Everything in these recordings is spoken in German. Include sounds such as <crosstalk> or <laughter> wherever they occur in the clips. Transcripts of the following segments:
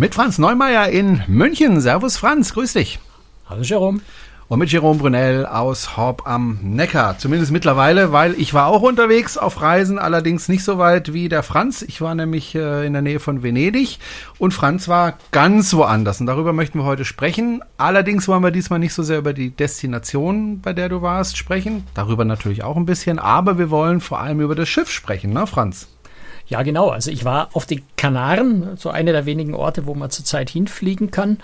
Mit Franz Neumeier in München. Servus Franz, grüß dich. Hallo Jerome. Und mit Jerome Brunel aus Horb am Neckar. Zumindest mittlerweile, weil ich war auch unterwegs auf Reisen, allerdings nicht so weit wie der Franz. Ich war nämlich äh, in der Nähe von Venedig und Franz war ganz woanders. Und darüber möchten wir heute sprechen. Allerdings wollen wir diesmal nicht so sehr über die Destination, bei der du warst, sprechen. Darüber natürlich auch ein bisschen. Aber wir wollen vor allem über das Schiff sprechen, ne, Franz? Ja, genau. Also ich war auf den Kanaren, so einer der wenigen Orte, wo man zurzeit hinfliegen kann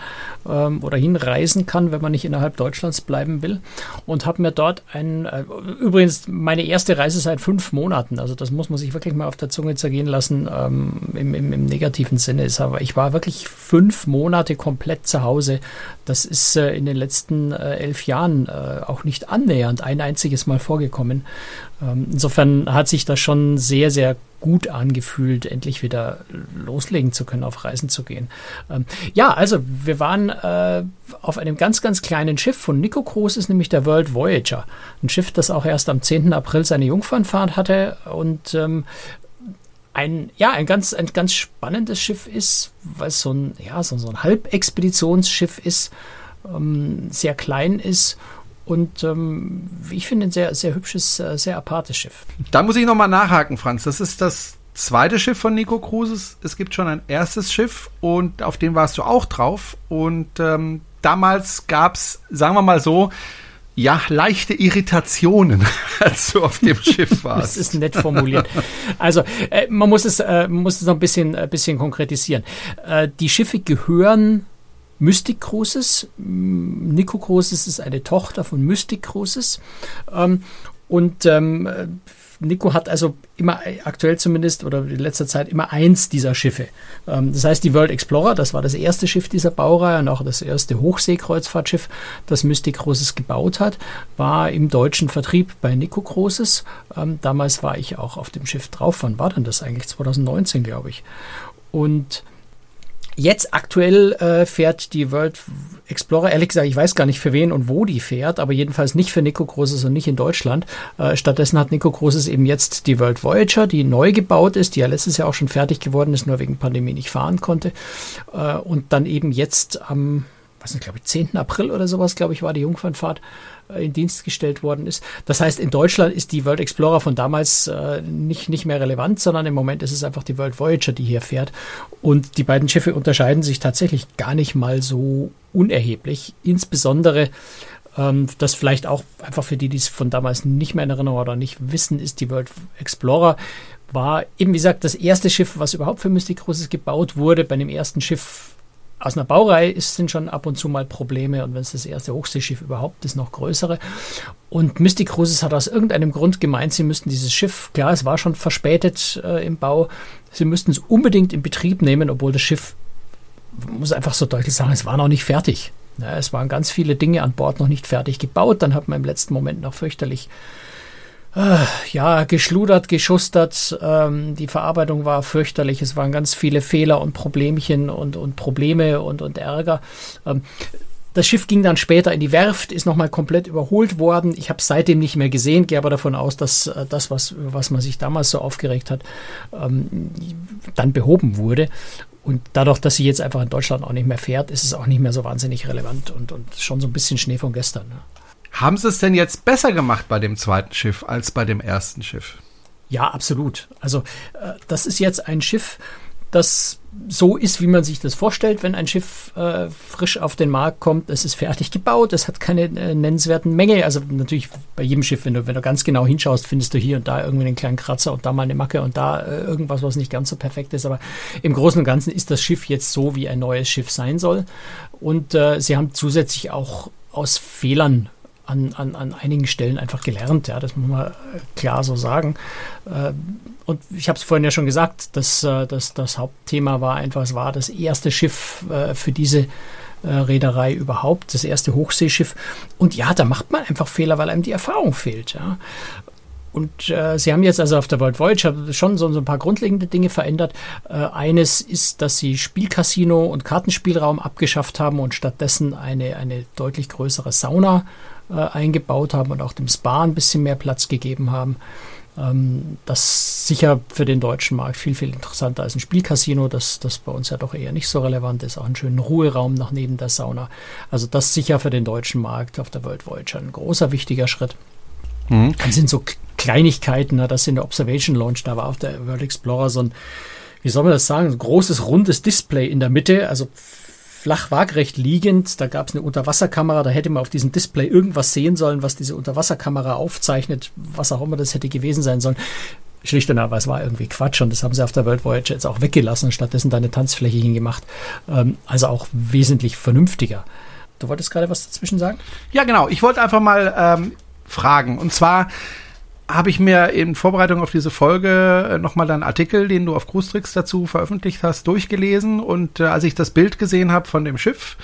ähm, oder hinreisen kann, wenn man nicht innerhalb Deutschlands bleiben will. Und habe mir dort ein, äh, übrigens meine erste Reise seit fünf Monaten. Also das muss man sich wirklich mal auf der Zunge zergehen lassen, ähm, im, im, im, negativen Sinne ist. Aber ich war wirklich fünf Monate komplett zu Hause. Das ist äh, in den letzten äh, elf Jahren äh, auch nicht annähernd ein einziges Mal vorgekommen. Ähm, insofern hat sich das schon sehr, sehr gut angefühlt, endlich wieder loslegen zu können, auf Reisen zu gehen. Ähm, ja, also wir waren äh, auf einem ganz, ganz kleinen Schiff von Nico Cruz, ist nämlich der World Voyager. Ein Schiff, das auch erst am 10. April seine Jungfernfahrt hatte und ähm, ein, ja, ein ganz, ein ganz spannendes Schiff ist, weil es so ein, ja, so, so ein Halbexpeditionsschiff ist, ähm, sehr klein ist und ähm, ich finde ein sehr, sehr hübsches, äh, sehr apartes Schiff. Da muss ich nochmal nachhaken, Franz. Das ist das zweite Schiff von Nico Cruises. Es gibt schon ein erstes Schiff und auf dem warst du auch drauf. Und ähm, damals gab es, sagen wir mal so, ja, leichte Irritationen, <laughs> als du auf dem Schiff <laughs> warst. das ist nett formuliert. Also, äh, man muss es, äh, muss es noch ein bisschen, ein bisschen konkretisieren. Äh, die Schiffe gehören Mystic Cruises. Nico Cruises ist eine Tochter von Mystic Cruises. Ähm, und ähm, Nico hat also immer, aktuell zumindest, oder in letzter Zeit immer eins dieser Schiffe. Ähm, das heißt, die World Explorer, das war das erste Schiff dieser Baureihe und auch das erste Hochseekreuzfahrtschiff, das Mystic Cruises gebaut hat, war im deutschen Vertrieb bei Nico Cruises. Ähm, damals war ich auch auf dem Schiff drauf. Wann war denn das eigentlich? 2019, glaube ich. Und Jetzt aktuell äh, fährt die World Explorer, ehrlich gesagt, ich weiß gar nicht für wen und wo die fährt, aber jedenfalls nicht für Nico Großes und nicht in Deutschland. Äh, stattdessen hat Nico Großes eben jetzt die World Voyager, die neu gebaut ist, die ja letztes Jahr auch schon fertig geworden ist, nur wegen Pandemie nicht fahren konnte. Äh, und dann eben jetzt am, was ist, glaube ich, 10. April oder sowas, glaube ich, war die Jungfernfahrt in Dienst gestellt worden ist. Das heißt, in Deutschland ist die World Explorer von damals äh, nicht, nicht mehr relevant, sondern im Moment ist es einfach die World Voyager, die hier fährt. Und die beiden Schiffe unterscheiden sich tatsächlich gar nicht mal so unerheblich. Insbesondere ähm, das vielleicht auch einfach für die, die es von damals nicht mehr in Erinnerung oder nicht wissen, ist die World Explorer war eben, wie gesagt, das erste Schiff, was überhaupt für Mystic Cruises gebaut wurde. Bei dem ersten Schiff aus einer Baureihe ist, sind schon ab und zu mal Probleme und wenn es das erste Hochseeschiff überhaupt ist, noch größere. Und Mystic Cruises hat aus irgendeinem Grund gemeint, sie müssten dieses Schiff, klar, es war schon verspätet äh, im Bau, sie müssten es unbedingt in Betrieb nehmen, obwohl das Schiff, muss einfach so deutlich sagen, es war noch nicht fertig. Ja, es waren ganz viele Dinge an Bord noch nicht fertig gebaut, dann hat man im letzten Moment noch fürchterlich ja, geschludert, geschustert. Ähm, die Verarbeitung war fürchterlich. Es waren ganz viele Fehler und Problemchen und, und Probleme und, und Ärger. Ähm, das Schiff ging dann später in die Werft, ist nochmal komplett überholt worden. Ich habe es seitdem nicht mehr gesehen, gehe aber davon aus, dass äh, das, was, was man sich damals so aufgeregt hat, ähm, dann behoben wurde. Und dadurch, dass sie jetzt einfach in Deutschland auch nicht mehr fährt, ist es auch nicht mehr so wahnsinnig relevant und, und schon so ein bisschen Schnee von gestern. Ne? Haben sie es denn jetzt besser gemacht bei dem zweiten Schiff als bei dem ersten Schiff? Ja, absolut. Also äh, das ist jetzt ein Schiff, das so ist, wie man sich das vorstellt, wenn ein Schiff äh, frisch auf den Markt kommt. Es ist fertig gebaut, es hat keine äh, nennenswerten Menge. Also natürlich bei jedem Schiff, wenn du, wenn du ganz genau hinschaust, findest du hier und da irgendwie einen kleinen Kratzer und da mal eine Macke und da äh, irgendwas, was nicht ganz so perfekt ist. Aber im Großen und Ganzen ist das Schiff jetzt so, wie ein neues Schiff sein soll. Und äh, sie haben zusätzlich auch aus Fehlern an, an, an einigen Stellen einfach gelernt. Ja, das muss man klar so sagen. Äh, und ich habe es vorhin ja schon gesagt, dass, äh, dass das Hauptthema war einfach, es war das erste Schiff äh, für diese Reederei überhaupt, das erste Hochseeschiff. Und ja, da macht man einfach Fehler, weil einem die Erfahrung fehlt. Ja. Und äh, sie haben jetzt also auf der World Voyage schon so, so, ein paar grundlegende Dinge verändert. Äh, eines ist, dass sie Spielcasino und Kartenspielraum abgeschafft haben und stattdessen eine, eine deutlich größere Sauna äh, eingebaut haben und auch dem Spa ein bisschen mehr Platz gegeben haben. Ähm, das sicher für den deutschen Markt viel, viel interessanter als ein Spielcasino, das, das bei uns ja doch eher nicht so relevant ist. Auch einen schönen Ruheraum nach neben der Sauna. Also das sicher für den deutschen Markt auf der World Voyager ein großer, wichtiger Schritt. Mhm. Dann sind so Kleinigkeiten, das in der Observation Launch, da war auf der World Explorer so ein, wie soll man das sagen, ein großes rundes Display in der Mitte, also flach waagrecht liegend. Da gab es eine Unterwasserkamera, da hätte man auf diesem Display irgendwas sehen sollen, was diese Unterwasserkamera aufzeichnet, was auch immer das hätte gewesen sein sollen. Schlicht und einfach, es war irgendwie Quatsch und das haben sie auf der World Voyager jetzt auch weggelassen und stattdessen da eine Tanzfläche hingemacht. Ähm, also auch wesentlich vernünftiger. Du wolltest gerade was dazwischen sagen? Ja, genau. Ich wollte einfach mal ähm, fragen. Und zwar, habe ich mir in Vorbereitung auf diese Folge äh, nochmal deinen Artikel, den du auf Cruise dazu veröffentlicht hast, durchgelesen. Und äh, als ich das Bild gesehen habe von dem Schiff,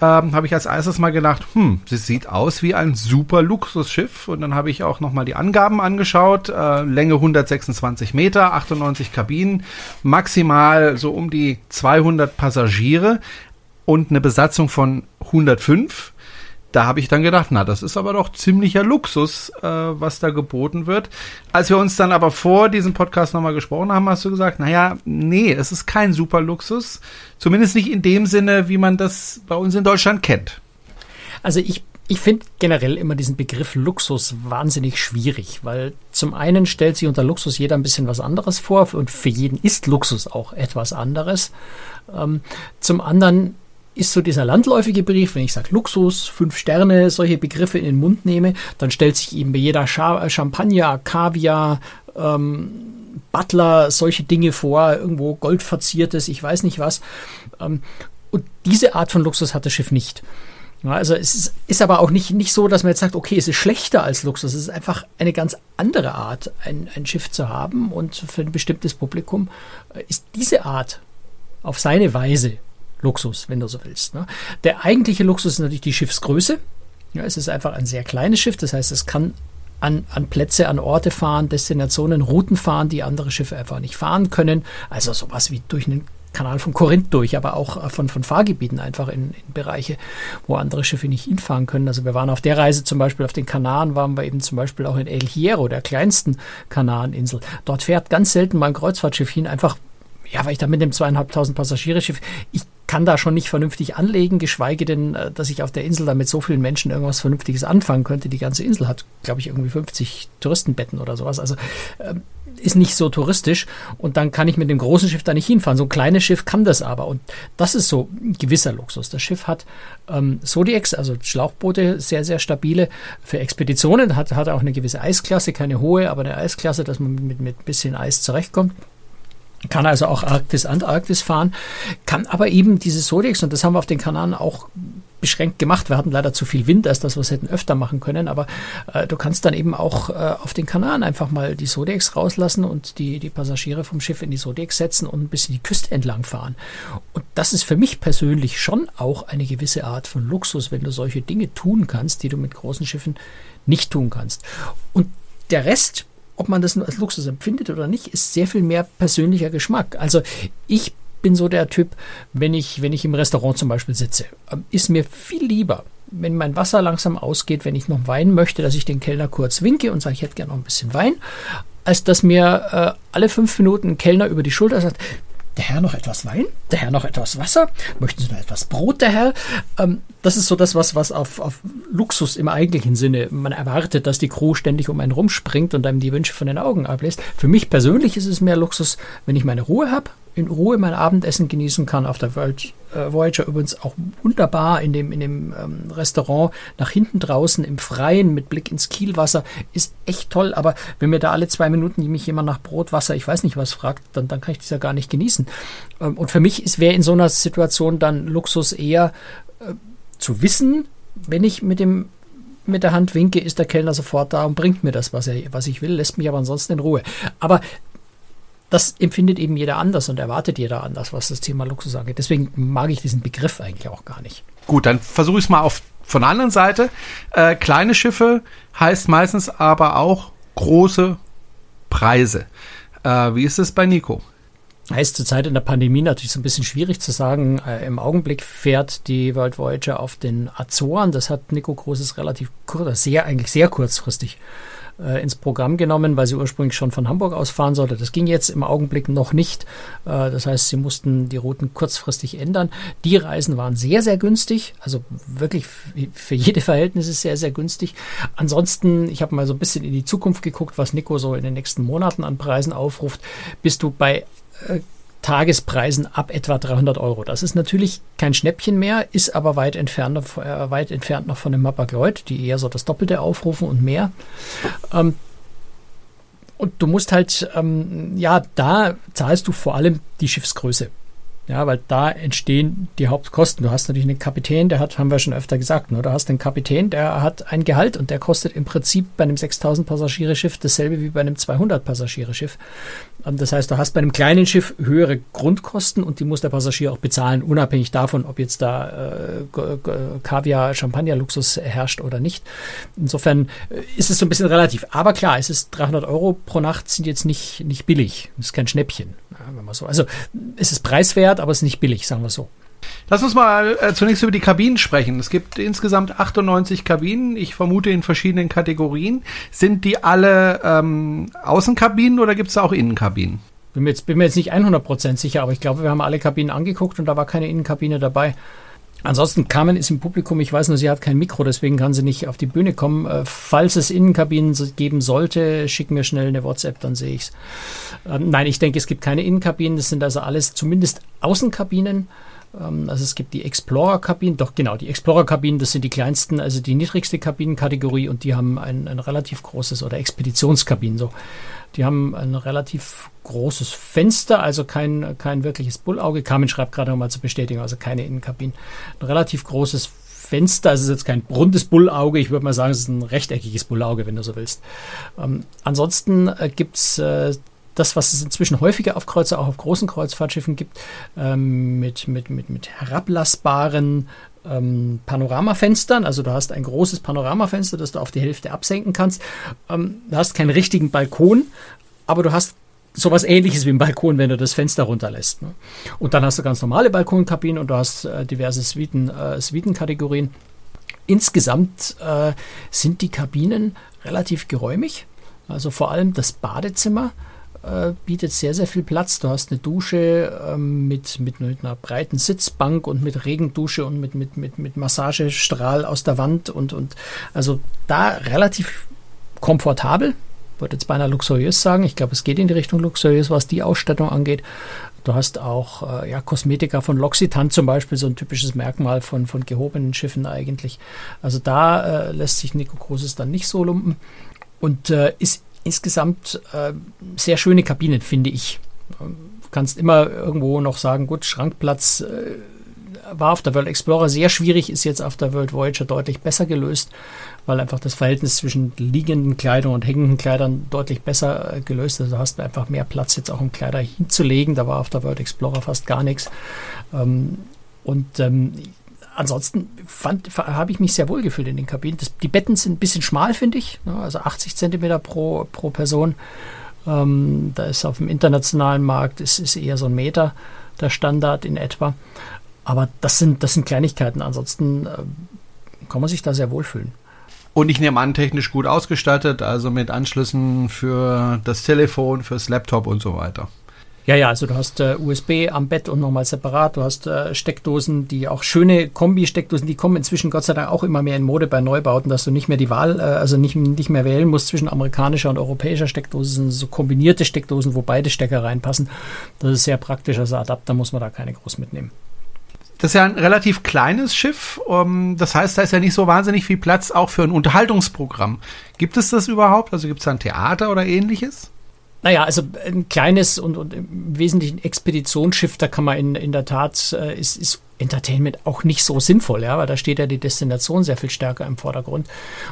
ähm, habe ich als erstes mal gedacht, hm, das sieht aus wie ein super Luxusschiff. Und dann habe ich auch nochmal die Angaben angeschaut. Äh, Länge 126 Meter, 98 Kabinen, maximal so um die 200 Passagiere und eine Besatzung von 105 da habe ich dann gedacht, na, das ist aber doch ziemlicher Luxus, äh, was da geboten wird. Als wir uns dann aber vor diesem Podcast nochmal gesprochen haben, hast du gesagt, naja, nee, es ist kein super Luxus. Zumindest nicht in dem Sinne, wie man das bei uns in Deutschland kennt. Also ich ich finde generell immer diesen Begriff Luxus wahnsinnig schwierig, weil zum einen stellt sich unter Luxus jeder ein bisschen was anderes vor und für jeden ist Luxus auch etwas anderes. Ähm, zum anderen ist so dieser landläufige Brief, wenn ich sage Luxus, fünf Sterne, solche Begriffe in den Mund nehme, dann stellt sich eben bei jeder Champagner, Kaviar, ähm, Butler, solche Dinge vor, irgendwo goldverziertes, ich weiß nicht was. Ähm, und diese Art von Luxus hat das Schiff nicht. Ja, also es ist, ist, aber auch nicht, nicht so, dass man jetzt sagt, okay, es ist schlechter als Luxus. Es ist einfach eine ganz andere Art, ein, ein Schiff zu haben. Und für ein bestimmtes Publikum äh, ist diese Art auf seine Weise Luxus, wenn du so willst. Ne? Der eigentliche Luxus ist natürlich die Schiffsgröße. Ja, es ist einfach ein sehr kleines Schiff, das heißt, es kann an, an Plätze, an Orte fahren, Destinationen, Routen fahren, die andere Schiffe einfach nicht fahren können. Also sowas wie durch einen Kanal von Korinth durch, aber auch äh, von, von Fahrgebieten einfach in, in, Bereiche, wo andere Schiffe nicht hinfahren können. Also wir waren auf der Reise zum Beispiel auf den Kanaren, waren wir eben zum Beispiel auch in El Hierro, der kleinsten Kanareninsel. Dort fährt ganz selten mal ein Kreuzfahrtschiff hin, einfach ja, weil ich da mit dem zweieinhalbtausend Passagierschiff, ich kann da schon nicht vernünftig anlegen, geschweige denn, äh, dass ich auf der Insel da mit so vielen Menschen irgendwas Vernünftiges anfangen könnte. Die ganze Insel hat, glaube ich, irgendwie 50 Touristenbetten oder sowas. Also äh, ist nicht so touristisch und dann kann ich mit dem großen Schiff da nicht hinfahren. So ein kleines Schiff kann das aber und das ist so ein gewisser Luxus. Das Schiff hat ähm, Zodiacs, also Schlauchboote, sehr, sehr stabile für Expeditionen, hat, hat auch eine gewisse Eisklasse, keine hohe, aber eine Eisklasse, dass man mit, mit ein bisschen Eis zurechtkommt kann also auch Arktis, Antarktis fahren, kann aber eben diese Zodiacs, und das haben wir auf den Kanaren auch beschränkt gemacht. Wir hatten leider zu viel Wind, als das wir es hätten öfter machen können, aber äh, du kannst dann eben auch äh, auf den Kanaren einfach mal die Zodiacs rauslassen und die, die Passagiere vom Schiff in die Zodiacs setzen und ein bisschen die Küste entlang fahren. Und das ist für mich persönlich schon auch eine gewisse Art von Luxus, wenn du solche Dinge tun kannst, die du mit großen Schiffen nicht tun kannst. Und der Rest ob man das als Luxus empfindet oder nicht, ist sehr viel mehr persönlicher Geschmack. Also ich bin so der Typ, wenn ich, wenn ich im Restaurant zum Beispiel sitze, ähm, ist mir viel lieber, wenn mein Wasser langsam ausgeht, wenn ich noch Wein möchte, dass ich den Kellner kurz winke und sage, ich hätte gerne noch ein bisschen Wein, als dass mir äh, alle fünf Minuten ein Kellner über die Schulter sagt, der Herr noch etwas Wein? Der Herr noch etwas Wasser? Möchten Sie noch etwas Brot, der Herr? Ähm, das ist so das, was, was auf, auf Luxus im eigentlichen Sinne, man erwartet, dass die Crew ständig um einen rumspringt und einem die Wünsche von den Augen ablässt. Für mich persönlich ist es mehr Luxus, wenn ich meine Ruhe habe, in Ruhe mein Abendessen genießen kann. Auf der World äh, Voyager übrigens auch wunderbar in dem, in dem ähm, Restaurant nach hinten draußen im Freien mit Blick ins Kielwasser. Ist echt toll, aber wenn mir da alle zwei Minuten mich jemand nach Brot, Wasser, ich weiß nicht was fragt, dann, dann kann ich das ja gar nicht genießen. Ähm, und für mich wäre in so einer Situation dann Luxus eher äh, zu wissen, wenn ich mit dem mit der Hand winke, ist der Kellner sofort da und bringt mir das, was, er, was ich will, lässt mich aber ansonsten in Ruhe. Aber das empfindet eben jeder anders und erwartet jeder anders, was das Thema Luxus angeht. Deswegen mag ich diesen Begriff eigentlich auch gar nicht. Gut, dann versuche ich es mal auf, von der anderen Seite. Äh, kleine Schiffe heißt meistens aber auch große Preise. Äh, wie ist es bei Nico? Heißt zurzeit in der Pandemie natürlich so ein bisschen schwierig zu sagen. Äh, Im Augenblick fährt die World Voyager auf den Azoren. Das hat Nico Großes relativ kurz, sehr, eigentlich sehr kurzfristig äh, ins Programm genommen, weil sie ursprünglich schon von Hamburg aus fahren sollte. Das ging jetzt im Augenblick noch nicht. Äh, das heißt, sie mussten die Routen kurzfristig ändern. Die Reisen waren sehr, sehr günstig. Also wirklich für jede Verhältnisse sehr, sehr günstig. Ansonsten, ich habe mal so ein bisschen in die Zukunft geguckt, was Nico so in den nächsten Monaten an Preisen aufruft. Bist du bei äh, Tagespreisen ab etwa 300 Euro. Das ist natürlich kein Schnäppchen mehr, ist aber weit entfernt, äh, weit entfernt noch von dem Mapag-Lloyd, die eher so das Doppelte aufrufen und mehr. Ähm, und du musst halt, ähm, ja, da zahlst du vor allem die Schiffsgröße. Ja, weil da entstehen die Hauptkosten. Du hast natürlich einen Kapitän, der hat, haben wir schon öfter gesagt, ne? du hast einen Kapitän, der hat ein Gehalt und der kostet im Prinzip bei einem 6000 Passagiereschiff dasselbe wie bei einem 200 Passagiereschiff. Ähm, das heißt, du hast bei einem kleinen Schiff höhere Grundkosten und die muss der Passagier auch bezahlen, unabhängig davon, ob jetzt da äh, Kaviar, Champagner-Luxus herrscht oder nicht. Insofern äh, ist es so ein bisschen relativ. Aber klar, es ist 300 Euro pro Nacht sind jetzt nicht, nicht billig. Das ist kein Schnäppchen, wenn man so. Also es ist preiswert, wert, aber es ist nicht billig, sagen wir so. Lass uns mal äh, zunächst über die Kabinen sprechen. Es gibt insgesamt 98 Kabinen, ich vermute in verschiedenen Kategorien. Sind die alle ähm, Außenkabinen oder gibt es auch Innenkabinen? Bin mir, jetzt, bin mir jetzt nicht 100% sicher, aber ich glaube, wir haben alle Kabinen angeguckt und da war keine Innenkabine dabei. Ansonsten Carmen ist im Publikum, ich weiß nur, sie hat kein Mikro, deswegen kann sie nicht auf die Bühne kommen. Äh, falls es Innenkabinen geben sollte, schick mir schnell eine WhatsApp, dann sehe ich es. Ähm, nein, ich denke, es gibt keine Innenkabinen, das sind also alles zumindest Außenkabinen. Ähm, also es gibt die Explorer-Kabinen, doch genau, die Explorer-Kabinen, das sind die kleinsten, also die niedrigste Kabinenkategorie und die haben ein, ein relativ großes, oder Expeditionskabinen so, die haben ein relativ großes Fenster, also kein, kein wirkliches Bullauge. Carmen schreibt gerade nochmal zur Bestätigung, also keine Innenkabinen. Ein relativ großes Fenster, also es ist jetzt kein rundes Bullauge, ich würde mal sagen, es ist ein rechteckiges Bullauge, wenn du so willst. Ähm, ansonsten äh, gibt es äh, das, was es inzwischen häufiger auf Kreuzer, auch auf großen Kreuzfahrtschiffen gibt, ähm, mit, mit, mit, mit herablassbaren ähm, Panoramafenstern. Also du hast ein großes Panoramafenster, das du auf die Hälfte absenken kannst. Ähm, du hast keinen richtigen Balkon, aber du hast sowas ähnliches wie ein Balkon, wenn du das Fenster runterlässt. Ne? Und dann hast du ganz normale Balkonkabinen und du hast äh, diverse Suiten, äh, Suitenkategorien. Insgesamt äh, sind die Kabinen relativ geräumig. Also vor allem das Badezimmer äh, bietet sehr, sehr viel Platz. Du hast eine Dusche ähm, mit, mit, mit, einer breiten Sitzbank und mit Regendusche und mit, mit, mit, mit Massagestrahl aus der Wand und, und also da relativ komfortabel. Würde jetzt beinahe luxuriös sagen. Ich glaube, es geht in die Richtung luxuriös, was die Ausstattung angeht. Du hast auch äh, ja, Kosmetika von L'Occitane zum Beispiel, so ein typisches Merkmal von, von gehobenen Schiffen eigentlich. Also da äh, lässt sich Nico Großes dann nicht so lumpen und äh, ist insgesamt äh, sehr schöne Kabinen, finde ich. Du kannst immer irgendwo noch sagen, gut, Schrankplatz äh, war auf der World Explorer sehr schwierig, ist jetzt auf der World Voyager deutlich besser gelöst, weil einfach das Verhältnis zwischen liegenden Kleidern und hängenden Kleidern deutlich besser äh, gelöst ist. Also hast du einfach mehr Platz jetzt auch um Kleider hinzulegen. Da war auf der World Explorer fast gar nichts. Ähm, und ähm, ansonsten habe ich mich sehr wohl gefühlt in den Kabinen. Das, die Betten sind ein bisschen schmal, finde ich. Ne? Also 80 Zentimeter pro, pro Person. Ähm, da ist auf dem internationalen Markt ist, ist eher so ein Meter der Standard in etwa. Aber das sind, das sind Kleinigkeiten. Ansonsten äh, kann man sich da sehr wohlfühlen. Und ich nehme an, technisch gut ausgestattet, also mit Anschlüssen für das Telefon, fürs Laptop und so weiter. Ja, ja, also du hast äh, USB am Bett und nochmal separat. Du hast äh, Steckdosen, die auch schöne Kombi-Steckdosen, die kommen inzwischen Gott sei Dank auch immer mehr in Mode bei Neubauten, dass du nicht mehr die Wahl, äh, also nicht, nicht mehr wählen musst zwischen amerikanischer und europäischer Steckdose. Das sind so kombinierte Steckdosen, wo beide Stecker reinpassen. Das ist sehr praktisch. Also Adapter muss man da keine groß mitnehmen. Das ist ja ein relativ kleines Schiff. Um, das heißt, da ist ja nicht so wahnsinnig viel Platz auch für ein Unterhaltungsprogramm. Gibt es das überhaupt? Also gibt es da ein Theater oder ähnliches? Naja, also ein kleines und, und im Wesentlichen Expeditionsschiff, da kann man in, in der Tat, äh, ist, ist Entertainment auch nicht so sinnvoll, ja, weil da steht ja die Destination sehr viel stärker im Vordergrund.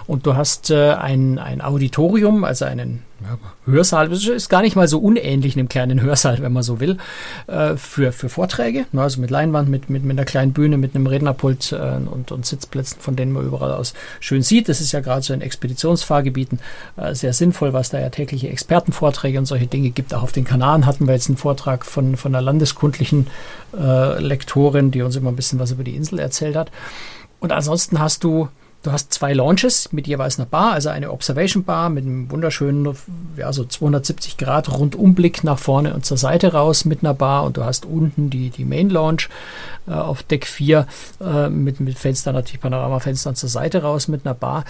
Und du hast äh, ein, ein Auditorium, also einen ja, Hörsaal, das ist gar nicht mal so unähnlich einem kleinen Hörsaal, wenn man so will, äh, für, für Vorträge, ne, also mit Leinwand, mit, mit, mit einer kleinen Bühne, mit einem Rednerpult äh, und, und Sitzplätzen, von denen man überall aus schön sieht. Das ist ja gerade so in Expeditionsfahrgebieten äh, sehr sinnvoll, was da ja tägliche Expertenvorträge und solche Dinge gibt. Auch auf den Kanaren hatten wir jetzt einen Vortrag von, von einer landeskundlichen äh, Lektorin, die uns immer ein bisschen was über die Insel erzählt hat. Und ansonsten hast du Du hast zwei Launches mit jeweils einer Bar, also eine Observation Bar mit einem wunderschönen, ja, so 270 Grad Rundumblick nach vorne und zur Seite raus mit einer Bar und du hast unten die, die Main Launch äh, auf Deck 4 äh, mit, mit Fenstern, natürlich Panoramafenstern zur Seite raus mit einer Bar.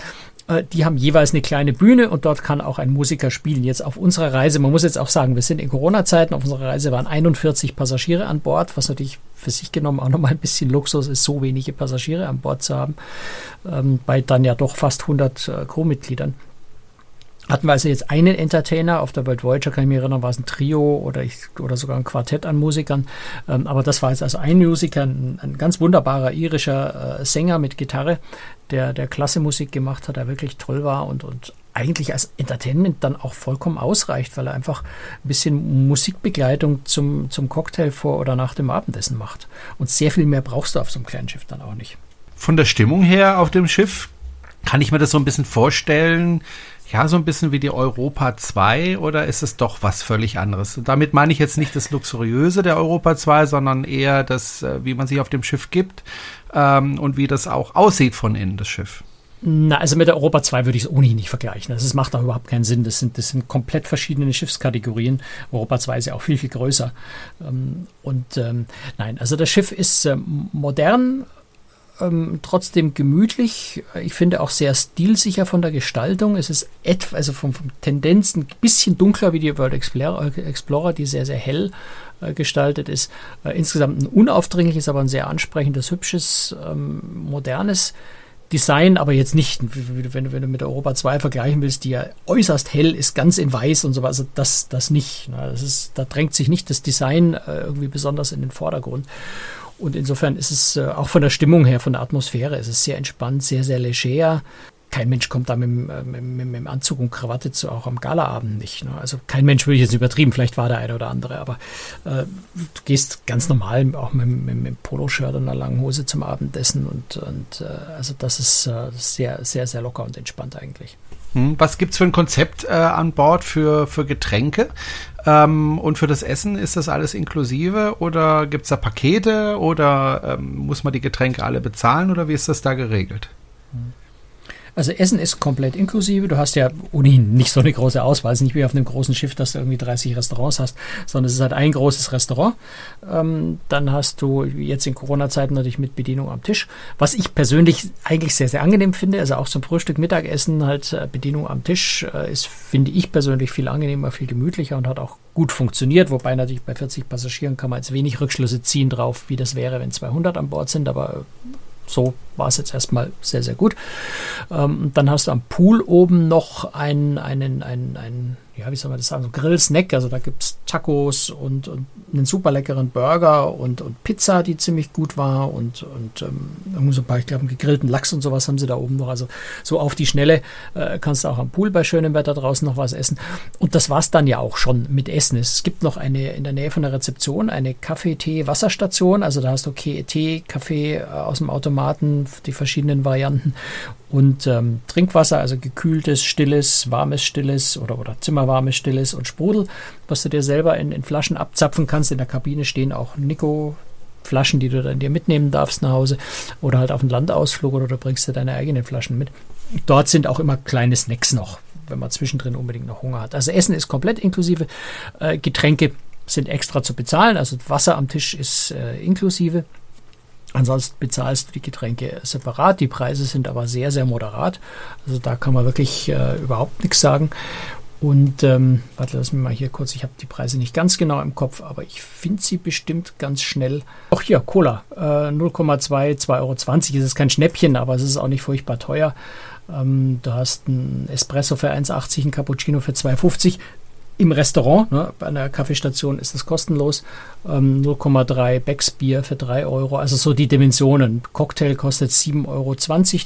Äh, die haben jeweils eine kleine Bühne und dort kann auch ein Musiker spielen. Jetzt auf unserer Reise, man muss jetzt auch sagen, wir sind in Corona-Zeiten, auf unserer Reise waren 41 Passagiere an Bord, was natürlich für sich genommen auch nochmal ein bisschen Luxus ist, so wenige Passagiere an Bord zu haben, ähm, bei dann ja doch fast 100 äh, Crewmitgliedern hatten wir also jetzt einen Entertainer, auf der World Voyager kann ich mich erinnern, war es ein Trio oder, ich, oder sogar ein Quartett an Musikern. Ähm, aber das war jetzt also ein Musiker, ein, ein ganz wunderbarer irischer äh, Sänger mit Gitarre, der, der klasse Musik gemacht hat, der wirklich toll war und, und eigentlich als Entertainment dann auch vollkommen ausreicht, weil er einfach ein bisschen Musikbegleitung zum, zum Cocktail vor oder nach dem Abendessen macht. Und sehr viel mehr brauchst du auf so einem kleinen Schiff dann auch nicht. Von der Stimmung her auf dem Schiff kann ich mir das so ein bisschen vorstellen, ja, so ein bisschen wie die Europa 2 oder ist es doch was völlig anderes? Damit meine ich jetzt nicht das Luxuriöse der Europa 2, sondern eher das, äh, wie man sich auf dem Schiff gibt ähm, und wie das auch aussieht von innen, das Schiff. Na, also mit der Europa 2 würde ich es ohnehin nicht vergleichen. Das macht auch überhaupt keinen Sinn. Das sind, das sind komplett verschiedene Schiffskategorien. Europa 2 ist ja auch viel, viel größer. Ähm, und ähm, nein, also das Schiff ist ähm, modern, trotzdem gemütlich. Ich finde auch sehr stilsicher von der Gestaltung. Es ist etwa, also vom, vom Tendenz ein bisschen dunkler wie die World Explorer, Explorer die sehr, sehr hell äh, gestaltet ist. Äh, insgesamt ein unaufdringliches, aber ein sehr ansprechendes, hübsches, modernes Design, aber jetzt nicht, wenn, wenn, du mit Europa 2 vergleichen willst, die ja äußerst hell ist, ganz in weiß und so weiter, also das, das nicht. Ne? Das ist, da drängt sich nicht das Design äh, irgendwie besonders in den Vordergrund. Und insofern ist es äh, auch von der Stimmung her, von der Atmosphäre, ist es sehr entspannt, sehr, sehr leger. Kein Mensch kommt da mit, äh, mit, mit, mit dem Anzug und Krawatte zu, auch am Galaabend nicht. Ne? Also kein Mensch würde ich jetzt übertrieben, vielleicht war der eine oder andere, aber äh, du gehst ganz normal auch mit, mit, mit Poloshirt und einer langen Hose zum Abendessen und, und äh, also das ist äh, sehr, sehr, sehr locker und entspannt eigentlich. Hm, was gibt es für ein Konzept äh, an Bord für, für Getränke? Ähm, und für das Essen ist das alles inklusive oder gibt es da Pakete oder ähm, muss man die Getränke alle bezahlen oder wie ist das da geregelt? Hm. Also Essen ist komplett inklusive. Du hast ja ohnehin nicht so eine große Auswahl. Es ist nicht wie auf einem großen Schiff, dass du irgendwie 30 Restaurants hast, sondern es ist halt ein großes Restaurant. Ähm, dann hast du jetzt in Corona-Zeiten natürlich mit Bedienung am Tisch. Was ich persönlich eigentlich sehr, sehr angenehm finde. Also auch zum Frühstück, Mittagessen halt äh, Bedienung am Tisch äh, ist, finde ich persönlich viel angenehmer, viel gemütlicher und hat auch gut funktioniert. Wobei natürlich bei 40 Passagieren kann man jetzt wenig Rückschlüsse ziehen drauf, wie das wäre, wenn 200 an Bord sind. Aber so war es jetzt erstmal sehr, sehr gut. Ähm, dann hast du am Pool oben noch einen, einen, einen, einen ja, wie soll man das sagen, so Grill-Snack. Also da gibt es Tacos und, und, einen super leckeren Burger und, und Pizza, die ziemlich gut war und, und ähm, so ein paar, ich glaube, einen gegrillten Lachs und sowas haben sie da oben noch. Also so auf die Schnelle äh, kannst du auch am Pool bei schönem Wetter draußen noch was essen. Und das war es dann ja auch schon mit Essen. Es gibt noch eine in der Nähe von der Rezeption eine Kaffee-Tee-Wasserstation. Also da hast du okay, Tee, Kaffee äh, aus dem Automaten, die verschiedenen Varianten und ähm, Trinkwasser, also gekühltes, stilles, warmes, stilles oder, oder zimmerwarmes, stilles und Sprudel, was du dir selber in, in Flaschen abzapfen kannst. In der Kabine stehen auch Nico. Flaschen, die du dann dir mitnehmen darfst nach Hause oder halt auf einen Landausflug oder du bringst dir deine eigenen Flaschen mit. Dort sind auch immer kleine Snacks noch, wenn man zwischendrin unbedingt noch Hunger hat. Also Essen ist komplett inklusive, äh, Getränke sind extra zu bezahlen, also Wasser am Tisch ist äh, inklusive. Ansonsten bezahlst du die Getränke separat. Die Preise sind aber sehr, sehr moderat. Also da kann man wirklich äh, überhaupt nichts sagen. Und ähm, warte, lass mich mal hier kurz, ich habe die Preise nicht ganz genau im Kopf, aber ich finde sie bestimmt ganz schnell. Auch hier, Cola, äh, 0,2, 2,20 Euro. Es ist kein Schnäppchen, aber es ist auch nicht furchtbar teuer. Ähm, du hast ein Espresso für 1,80, ein Cappuccino für 2,50 im Restaurant, ne, bei einer Kaffeestation ist das kostenlos. Ähm, 0,3 Becks Bier für 3 Euro. Also so die Dimensionen. Cocktail kostet 7,20 Euro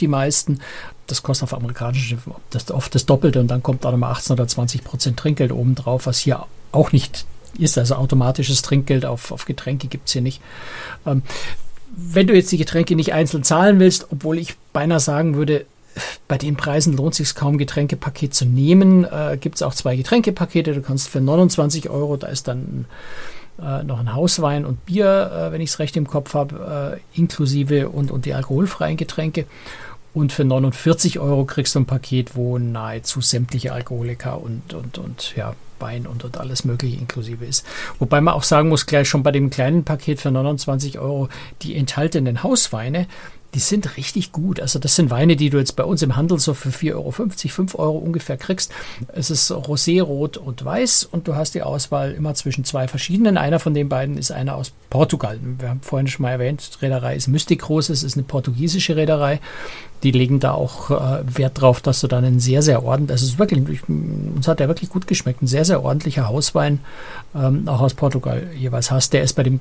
die meisten. Das kostet auf amerikanischen Schiffen das, oft das Doppelte und dann kommt auch nochmal 18 oder 20 Prozent Trinkgeld obendrauf, was hier auch nicht ist. Also automatisches Trinkgeld auf, auf Getränke gibt es hier nicht. Ähm, wenn du jetzt die Getränke nicht einzeln zahlen willst, obwohl ich beinahe sagen würde, bei den Preisen lohnt es sich kaum, Getränkepaket zu nehmen. Äh, Gibt es auch zwei Getränkepakete. Du kannst für 29 Euro, da ist dann äh, noch ein Hauswein und Bier, äh, wenn ich es recht im Kopf habe, äh, inklusive und, und die alkoholfreien Getränke. Und für 49 Euro kriegst du ein Paket, wo nahezu sämtliche Alkoholiker und, und, und ja, Wein und, und alles Mögliche inklusive ist. Wobei man auch sagen muss, gleich schon bei dem kleinen Paket für 29 Euro, die enthaltenen Hausweine, die sind richtig gut. Also das sind Weine, die du jetzt bei uns im Handel so für 4,50 Euro, 5 Euro ungefähr kriegst. Es ist Rosé, Rot und Weiß und du hast die Auswahl immer zwischen zwei verschiedenen. Einer von den beiden ist einer aus Portugal. Wir haben vorhin schon mal erwähnt, Reederei ist Mystic Groß, es ist eine portugiesische Reederei. Die legen da auch äh, Wert drauf, dass du dann einen sehr, sehr ordentlich, also es ist wirklich, uns hat der wirklich gut geschmeckt, ein sehr, sehr ordentlicher Hauswein, ähm, auch aus Portugal jeweils hast. Der ist bei dem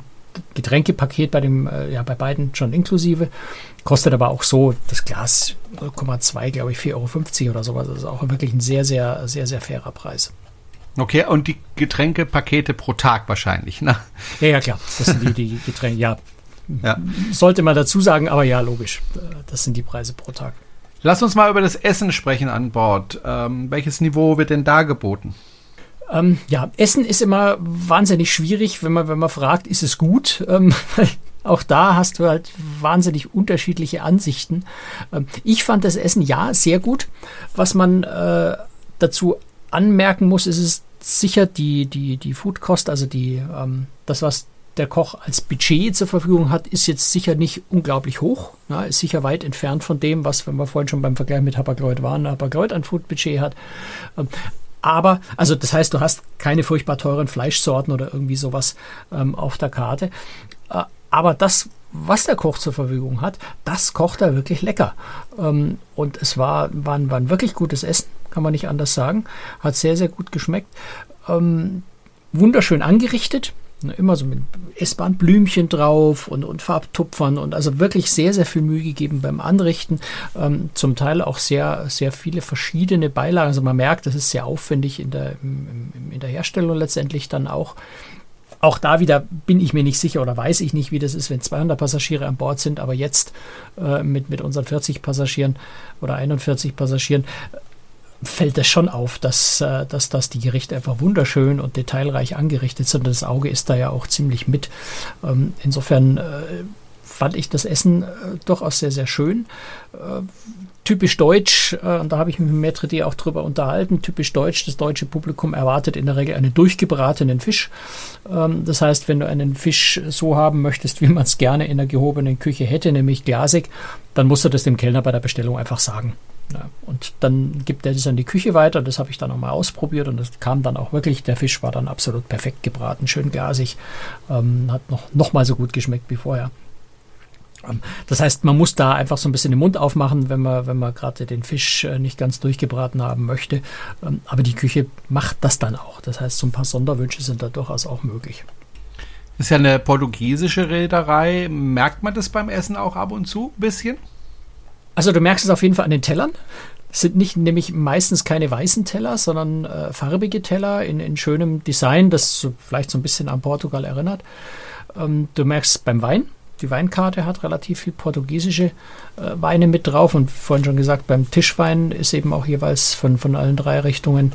Getränkepaket bei dem, äh, ja, bei beiden schon inklusive. Kostet aber auch so das Glas 0,2, glaube ich, 4,50 Euro oder sowas. Das ist auch wirklich ein sehr, sehr, sehr, sehr fairer Preis. Okay, und die Getränkepakete pro Tag wahrscheinlich, ne? Ja, ja, klar. Das sind die, die <laughs> Getränke, ja. ja. Sollte man dazu sagen, aber ja, logisch. Das sind die Preise pro Tag. Lass uns mal über das Essen sprechen an Bord. Ähm, welches Niveau wird denn da geboten? Ähm, ja, Essen ist immer wahnsinnig schwierig, wenn man, wenn man fragt, ist es gut? Ähm, <laughs> auch da hast du halt wahnsinnig unterschiedliche Ansichten. Ähm, ich fand das Essen ja sehr gut. Was man äh, dazu anmerken muss, ist es sicher die, die, die Foodkost, also die, ähm, das, was der Koch als Budget zur Verfügung hat, ist jetzt sicher nicht unglaublich hoch. Na, ist sicher weit entfernt von dem, was, wenn wir vorhin schon beim Vergleich mit Hapag-Lloyd waren, Hapag-Lloyd ein Food-Budget hat. Aber, also das heißt, du hast keine furchtbar teuren Fleischsorten oder irgendwie sowas ähm, auf der Karte. Äh, aber das, was der Koch zur Verfügung hat, das kocht er wirklich lecker. Ähm, und es war, war, war ein wirklich gutes Essen, kann man nicht anders sagen. Hat sehr, sehr gut geschmeckt. Ähm, wunderschön angerichtet. Ne, immer so mit S-Bahn-Blümchen drauf und, und Farbtupfern und also wirklich sehr, sehr viel Mühe gegeben beim Anrichten. Ähm, zum Teil auch sehr, sehr viele verschiedene Beilagen. Also man merkt, das ist sehr aufwendig in der, in, in der Herstellung letztendlich dann auch. Auch da wieder bin ich mir nicht sicher oder weiß ich nicht, wie das ist, wenn 200 Passagiere an Bord sind, aber jetzt äh, mit, mit unseren 40 Passagieren oder 41 Passagieren fällt es schon auf, dass, äh, dass, dass die Gerichte einfach wunderschön und detailreich angerichtet sind. Das Auge ist da ja auch ziemlich mit. Ähm, insofern äh, fand ich das Essen äh, durchaus sehr, sehr schön. Typisch deutsch, und da habe ich mich mit Metredi auch drüber unterhalten, typisch deutsch, das deutsche Publikum erwartet in der Regel einen durchgebratenen Fisch. Ähm, das heißt, wenn du einen Fisch so haben möchtest, wie man es gerne in der gehobenen Küche hätte, nämlich glasig, dann musst du das dem Kellner bei der Bestellung einfach sagen. Ja, und dann gibt er das an die Küche weiter. Das habe ich dann nochmal ausprobiert und das kam dann auch wirklich. Der Fisch war dann absolut perfekt gebraten, schön glasig. Ähm, hat noch, noch mal so gut geschmeckt wie vorher. Ähm, das heißt, man muss da einfach so ein bisschen den Mund aufmachen, wenn man, wenn man gerade den Fisch äh, nicht ganz durchgebraten haben möchte. Ähm, aber die Küche macht das dann auch. Das heißt, so ein paar Sonderwünsche sind da durchaus auch möglich. Ist ja eine portugiesische Reederei. Merkt man das beim Essen auch ab und zu ein bisschen? Also du merkst es auf jeden Fall an den Tellern. Es sind nicht nämlich meistens keine weißen Teller, sondern äh, farbige Teller in, in schönem Design, das so, vielleicht so ein bisschen an Portugal erinnert. Ähm, du merkst beim Wein, die Weinkarte hat relativ viel portugiesische äh, Weine mit drauf und vorhin schon gesagt, beim Tischwein ist eben auch jeweils von, von allen drei Richtungen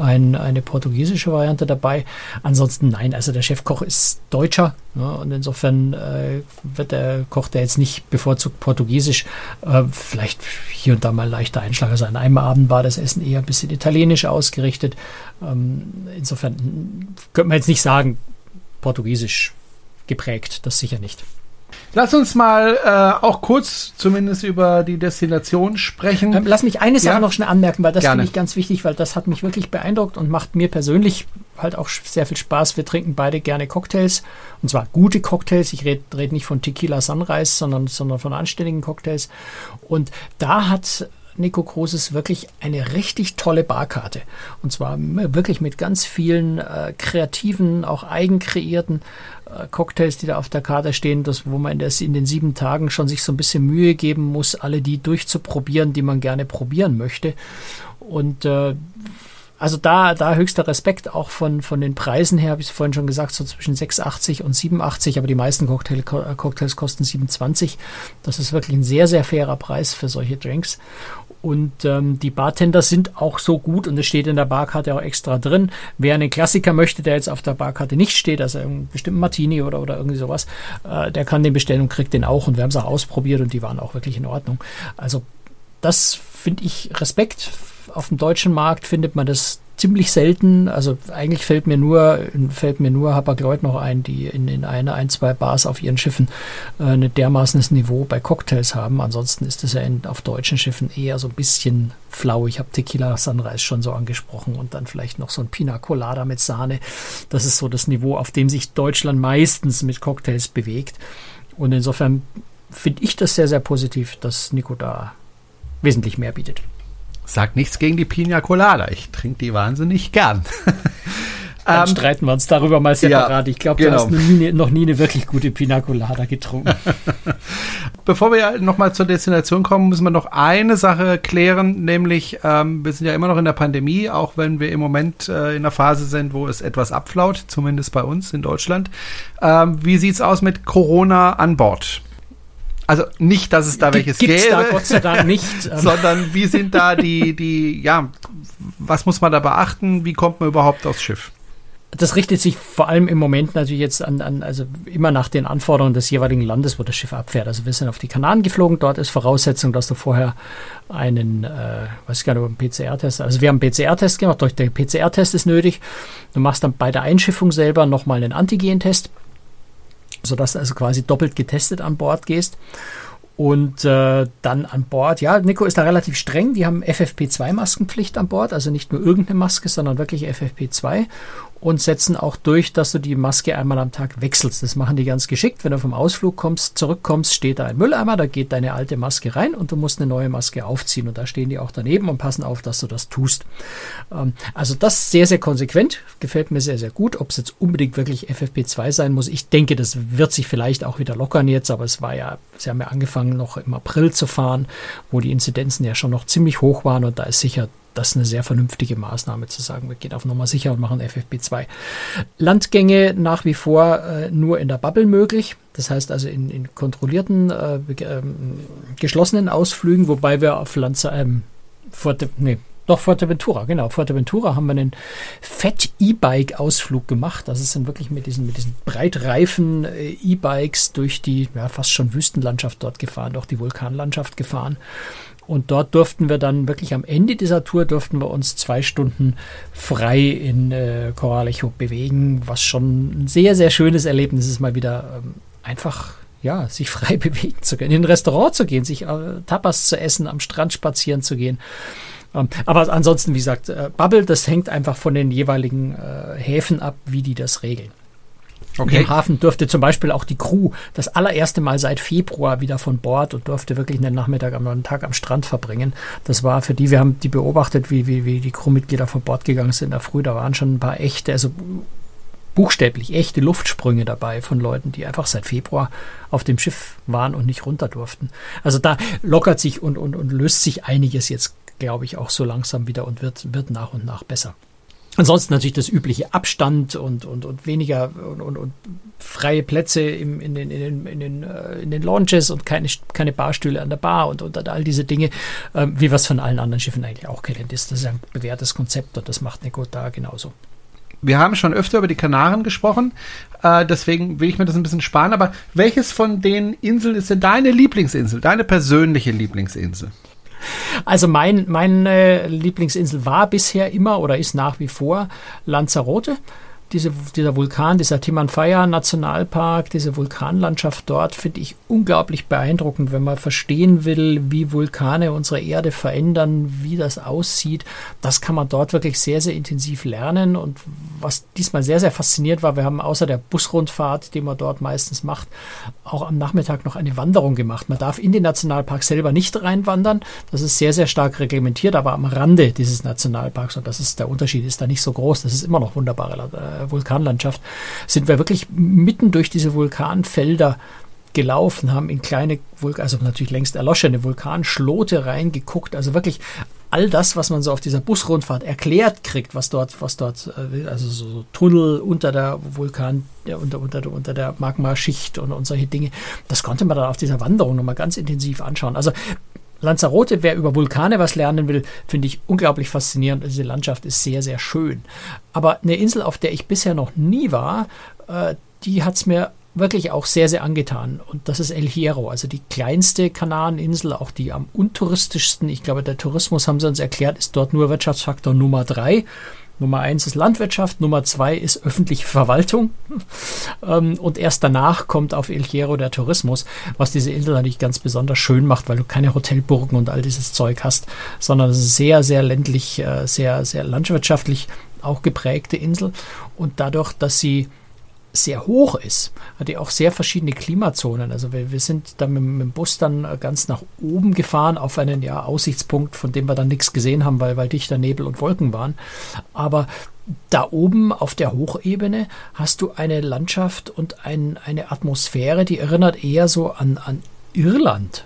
ein, eine portugiesische Variante dabei. Ansonsten nein, also der Chefkoch ist Deutscher ja, und insofern äh, wird der Koch der jetzt nicht bevorzugt Portugiesisch, äh, vielleicht hier und da mal leichter Einschlag. Also an einem Abend war das Essen eher ein bisschen italienisch ausgerichtet. Ähm, insofern könnte man jetzt nicht sagen, Portugiesisch geprägt, das sicher nicht. Lass uns mal äh, auch kurz zumindest über die Destination sprechen. Ähm, lass mich eine Sache ja? noch schnell anmerken, weil das finde ich ganz wichtig, weil das hat mich wirklich beeindruckt und macht mir persönlich halt auch sehr viel Spaß. Wir trinken beide gerne Cocktails und zwar gute Cocktails. Ich rede red nicht von Tequila Sunrise, sondern, sondern von anständigen Cocktails. Und da hat Nico Großes wirklich eine richtig tolle Barkarte. Und zwar wirklich mit ganz vielen äh, kreativen, auch eigenkreierten Cocktails, die da auf der Karte stehen, das, wo man in, der, in den sieben Tagen schon sich so ein bisschen Mühe geben muss, alle die durchzuprobieren, die man gerne probieren möchte. Und äh, also da, da höchster Respekt auch von, von den Preisen her, habe ich es vorhin schon gesagt, so zwischen 6,80 und 87, aber die meisten Cocktail, Cocktails kosten 27. Das ist wirklich ein sehr, sehr fairer Preis für solche Drinks. Und ähm, die Bartender sind auch so gut und es steht in der Barkarte auch extra drin. Wer einen Klassiker möchte, der jetzt auf der Barkarte nicht steht, also einen bestimmten Martini oder, oder irgendwie sowas, äh, der kann den bestellen und kriegt den auch. Und wir haben es auch ausprobiert und die waren auch wirklich in Ordnung. Also das finde ich Respekt. Auf dem deutschen Markt findet man das ziemlich selten. Also eigentlich fällt mir nur, fällt mir nur Hapag-Lloyd noch ein, die in, in eine, ein, zwei Bars auf ihren Schiffen äh, ein dermaßenes Niveau bei Cocktails haben. Ansonsten ist es ja in, auf deutschen Schiffen eher so ein bisschen flau. Ich habe Tequila Sunrise schon so angesprochen und dann vielleicht noch so ein Pina Colada mit Sahne. Das ist so das Niveau, auf dem sich Deutschland meistens mit Cocktails bewegt. Und insofern finde ich das sehr, sehr positiv, dass Nico da wesentlich mehr bietet. Sagt nichts gegen die Pina Colada. Ich trinke die wahnsinnig gern. <laughs> Dann ähm, streiten wir uns darüber mal separat. Ja, ich glaube, genau. du hast nie, noch nie eine wirklich gute Pina Colada getrunken. <laughs> Bevor wir nochmal zur Destination kommen, müssen wir noch eine Sache klären, nämlich ähm, wir sind ja immer noch in der Pandemie, auch wenn wir im Moment äh, in der Phase sind, wo es etwas abflaut, zumindest bei uns in Deutschland. Ähm, wie sieht's aus mit Corona an Bord? Also nicht, dass es da welches Gibt's gäbe, da Gott sei Dank nicht, <laughs> ähm. sondern wie sind da die, die, ja, was muss man da beachten? Wie kommt man überhaupt aufs Schiff? Das richtet sich vor allem im Moment natürlich jetzt an, an, also immer nach den Anforderungen des jeweiligen Landes, wo das Schiff abfährt. Also wir sind auf die Kanaren geflogen. Dort ist Voraussetzung, dass du vorher einen, äh, weiß ich gar nicht, einen PCR-Test. Also wir haben einen PCR-Test gemacht. Durch den PCR-Test ist nötig. Du machst dann bei der Einschiffung selber nochmal einen Antigen-Test sodass du also quasi doppelt getestet an Bord gehst. Und äh, dann an Bord, ja, Nico ist da relativ streng. Die haben FFP2-Maskenpflicht an Bord, also nicht nur irgendeine Maske, sondern wirklich FFP2 und setzen auch durch, dass du die Maske einmal am Tag wechselst. Das machen die ganz geschickt. Wenn du vom Ausflug kommst, zurückkommst, steht da ein Mülleimer, da geht deine alte Maske rein und du musst eine neue Maske aufziehen. Und da stehen die auch daneben und passen auf, dass du das tust. Ähm, also das sehr, sehr konsequent, gefällt mir sehr, sehr gut. Ob es jetzt unbedingt wirklich FFP2 sein muss, ich denke, das wird sich vielleicht auch wieder lockern jetzt, aber es war ja, sie haben ja angefangen noch im April zu fahren, wo die Inzidenzen ja schon noch ziemlich hoch waren und da ist sicher das ist eine sehr vernünftige Maßnahme zu sagen, wir gehen auf Nummer sicher und machen FFP2. Landgänge nach wie vor äh, nur in der Bubble möglich. Das heißt also in, in kontrollierten, äh, äh, geschlossenen Ausflügen, wobei wir auf Lanza, ähm, Forte, nee, doch Fuerteventura, genau. Fuerteventura haben wir einen Fett-E-Bike-Ausflug gemacht. Das sind wirklich mit diesen, mit diesen breitreifen äh, E-Bikes durch die ja, fast schon Wüstenlandschaft dort gefahren, durch die Vulkanlandschaft gefahren. Und dort durften wir dann wirklich am Ende dieser Tour durften wir uns zwei Stunden frei in äh, Coralejo bewegen, was schon ein sehr, sehr schönes Erlebnis ist, mal wieder ähm, einfach ja, sich <laughs> frei bewegen zu können, in ein Restaurant zu gehen, sich äh, Tapas zu essen, am Strand spazieren zu gehen. Ähm, aber ansonsten, wie gesagt, äh, Bubble, das hängt einfach von den jeweiligen äh, Häfen ab, wie die das regeln. Okay. Im Hafen durfte zum Beispiel auch die Crew das allererste Mal seit Februar wieder von Bord und durfte wirklich einen Nachmittag am Tag am Strand verbringen. Das war für die, wir haben die beobachtet, wie, wie, wie die Crewmitglieder von Bord gegangen sind in der Früh. Da waren schon ein paar echte, also buchstäblich echte Luftsprünge dabei von Leuten, die einfach seit Februar auf dem Schiff waren und nicht runter durften. Also da lockert sich und, und, und löst sich einiges jetzt, glaube ich, auch so langsam wieder und wird, wird nach und nach besser. Ansonsten natürlich das übliche Abstand und, und, und weniger und, und, und freie Plätze im, in, den, in, den, in, den, äh, in den Launches und keine, keine Barstühle an der Bar und, und all diese Dinge, ähm, wie es von allen anderen Schiffen eigentlich auch kennen. Das ist ein bewährtes Konzept und das macht Nico da genauso. Wir haben schon öfter über die Kanaren gesprochen, äh, deswegen will ich mir das ein bisschen sparen. Aber welches von den Inseln ist denn deine Lieblingsinsel, deine persönliche Lieblingsinsel? Also mein, meine Lieblingsinsel war bisher immer oder ist nach wie vor Lanzarote diese, dieser Vulkan, dieser Timanfaya Nationalpark, diese Vulkanlandschaft dort finde ich unglaublich beeindruckend, wenn man verstehen will, wie Vulkane unsere Erde verändern, wie das aussieht. Das kann man dort wirklich sehr, sehr intensiv lernen. Und was diesmal sehr, sehr fasziniert war, wir haben außer der Busrundfahrt, die man dort meistens macht, auch am Nachmittag noch eine Wanderung gemacht. Man darf in den Nationalpark selber nicht reinwandern. Das ist sehr, sehr stark reglementiert, aber am Rande dieses Nationalparks, und das ist der Unterschied, ist da nicht so groß. Das ist immer noch wunderbare äh, Vulkanlandschaft, sind wir wirklich mitten durch diese Vulkanfelder gelaufen, haben in kleine, also natürlich längst erloschene Vulkanschlote reingeguckt, also wirklich all das, was man so auf dieser Busrundfahrt erklärt kriegt, was dort, was dort, äh, also so Tunnel unter der Vulkan, unter, unter, unter der Magmaschicht und, und solche Dinge, das konnte man dann auf dieser Wanderung nochmal ganz intensiv anschauen. Also Lanzarote, wer über Vulkane was lernen will, finde ich unglaublich faszinierend. Diese Landschaft ist sehr, sehr schön. Aber eine Insel, auf der ich bisher noch nie war, äh, die hat es mir wirklich auch sehr, sehr angetan. Und das ist El Hierro, also die kleinste Kanareninsel, auch die am untouristischsten. Ich glaube, der Tourismus, haben sie uns erklärt, ist dort nur Wirtschaftsfaktor Nummer drei. Nummer eins ist Landwirtschaft, Nummer zwei ist öffentliche Verwaltung. <laughs> Ähm, und erst danach kommt auf El Hierro der Tourismus, was diese Insel natürlich ganz besonders schön macht, weil du keine Hotelburgen und all dieses Zeug hast, sondern sehr, sehr ländlich, äh, sehr, sehr landwirtschaftlich auch geprägte Insel. Und dadurch, dass sie sehr hoch ist, hat die auch sehr verschiedene Klimazonen. Also wir, wir sind dann mit, mit, dem Bus dann äh, ganz nach oben gefahren auf einen ja, Aussichtspunkt, von dem wir dann nichts gesehen haben, weil, weil dichter Nebel und Wolken waren. Aber da oben auf der Hochebene hast du eine Landschaft und ein, eine Atmosphäre, die erinnert eher so an, an Irland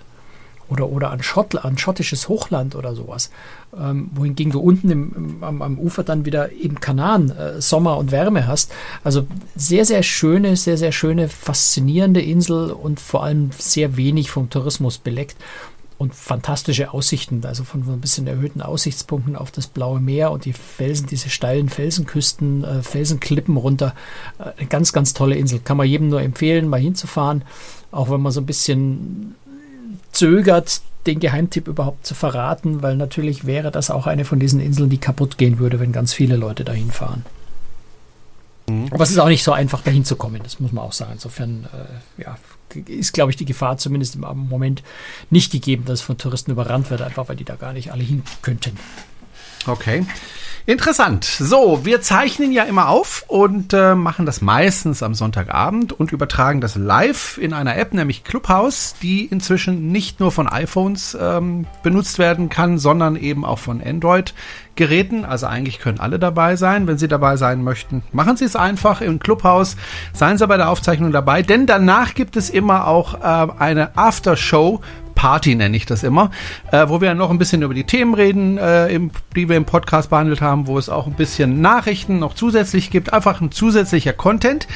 oder, oder an, Schottland, an schottisches Hochland oder sowas. Ähm, wohingegen du unten im, im, am, am, Ufer dann wieder eben Kanaren äh, Sommer und Wärme hast. Also sehr, sehr schöne, sehr, sehr schöne, faszinierende Insel und vor allem sehr wenig vom Tourismus beleckt und fantastische Aussichten, also von, von ein bisschen erhöhten Aussichtspunkten auf das blaue Meer und die Felsen, diese steilen Felsenküsten, äh, Felsenklippen runter. Äh, eine ganz, ganz tolle Insel. Kann man jedem nur empfehlen, mal hinzufahren, auch wenn man so ein bisschen zögert, den Geheimtipp überhaupt zu verraten, weil natürlich wäre das auch eine von diesen Inseln, die kaputt gehen würde, wenn ganz viele Leute dahin fahren. Mhm. Aber es ist auch nicht so einfach, dahin zu kommen, das muss man auch sagen. Insofern äh, ja, ist, glaube ich, die Gefahr zumindest im Moment nicht gegeben, dass es von Touristen überrannt wird, einfach weil die da gar nicht alle hin könnten. Okay. Interessant. So, wir zeichnen ja immer auf und äh, machen das meistens am Sonntagabend und übertragen das live in einer App, nämlich Clubhouse, die inzwischen nicht nur von iPhones ähm, benutzt werden kann, sondern eben auch von Android-Geräten. Also eigentlich können alle dabei sein. Wenn Sie dabei sein möchten, machen Sie es einfach im Clubhouse. Seien Sie bei der Aufzeichnung dabei, denn danach gibt es immer auch äh, eine Aftershow Party nenne ich das immer, äh, wo wir noch ein bisschen über die Themen reden, äh, im, die wir im Podcast behandelt haben, wo es auch ein bisschen Nachrichten noch zusätzlich gibt, einfach ein zusätzlicher Content.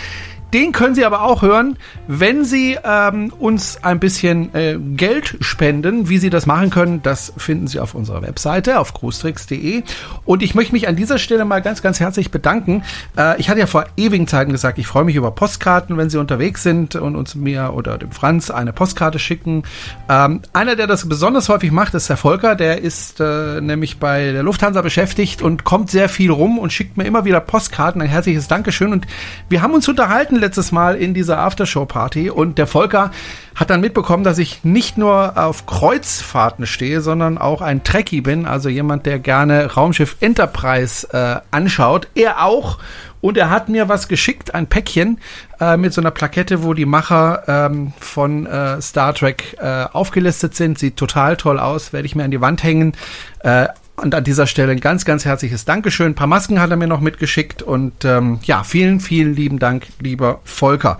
Den können Sie aber auch hören, wenn Sie ähm, uns ein bisschen äh, Geld spenden. Wie Sie das machen können, das finden Sie auf unserer Webseite auf großtricks.de. Und ich möchte mich an dieser Stelle mal ganz, ganz herzlich bedanken. Äh, ich hatte ja vor ewigen Zeiten gesagt, ich freue mich über Postkarten, wenn Sie unterwegs sind und uns mir oder dem Franz eine Postkarte schicken. Ähm, einer, der das besonders häufig macht, ist der Volker. Der ist äh, nämlich bei der Lufthansa beschäftigt und kommt sehr viel rum und schickt mir immer wieder Postkarten. Ein herzliches Dankeschön. Und wir haben uns unterhalten letztes Mal in dieser Aftershow-Party und der Volker hat dann mitbekommen, dass ich nicht nur auf Kreuzfahrten stehe, sondern auch ein Trekkie bin, also jemand, der gerne Raumschiff Enterprise äh, anschaut. Er auch. Und er hat mir was geschickt, ein Päckchen äh, mit so einer Plakette, wo die Macher ähm, von äh, Star Trek äh, aufgelistet sind. Sieht total toll aus, werde ich mir an die Wand hängen. Äh, und an dieser Stelle ein ganz, ganz herzliches Dankeschön. Ein paar Masken hat er mir noch mitgeschickt. Und ähm, ja, vielen, vielen lieben Dank, lieber Volker.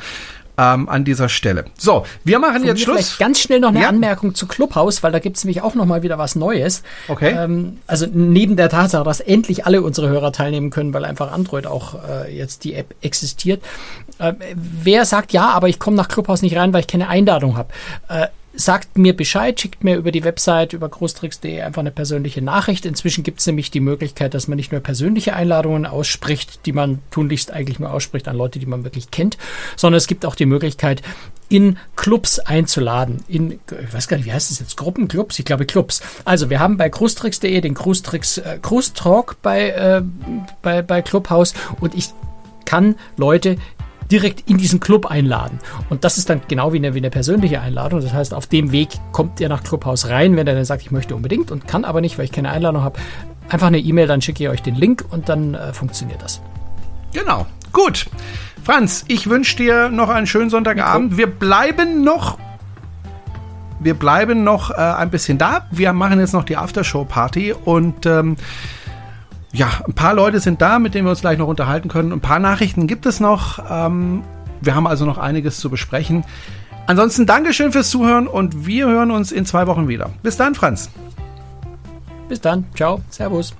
Ähm, an dieser Stelle. So, wir machen Von jetzt Schluss. Vielleicht ganz schnell noch eine ja. Anmerkung zu Clubhouse, weil da gibt es nämlich auch noch mal wieder was Neues. Okay. Ähm, also neben der Tatsache, dass endlich alle unsere Hörer teilnehmen können, weil einfach Android auch äh, jetzt die App existiert. Äh, wer sagt ja, aber ich komme nach Clubhouse nicht rein, weil ich keine Einladung habe. Äh, sagt mir Bescheid, schickt mir über die Website, über großtricks.de einfach eine persönliche Nachricht. Inzwischen gibt es nämlich die Möglichkeit, dass man nicht nur persönliche Einladungen ausspricht, die man tunlichst eigentlich nur ausspricht an Leute, die man wirklich kennt, sondern es gibt auch die Möglichkeit, in Clubs einzuladen. In, ich weiß gar nicht, wie heißt das jetzt? Gruppenclubs? Ich glaube Clubs. Also wir haben bei Großtricks.de den Großtricks äh, Cruise Talk bei, äh, bei, bei Clubhouse und ich kann Leute direkt in diesen Club einladen. Und das ist dann genau wie eine, wie eine persönliche Einladung. Das heißt, auf dem Weg kommt ihr nach Clubhouse rein, wenn er dann sagt, ich möchte unbedingt und kann aber nicht, weil ich keine Einladung habe. Einfach eine E-Mail, dann schicke ich euch den Link und dann äh, funktioniert das. Genau. Gut. Franz, ich wünsche dir noch einen schönen Sonntagabend. Wir bleiben noch wir bleiben noch äh, ein bisschen da. Wir machen jetzt noch die Aftershow-Party und ähm, ja, ein paar Leute sind da, mit denen wir uns gleich noch unterhalten können. Ein paar Nachrichten gibt es noch. Ähm, wir haben also noch einiges zu besprechen. Ansonsten Dankeschön fürs Zuhören und wir hören uns in zwei Wochen wieder. Bis dann, Franz. Bis dann. Ciao. Servus.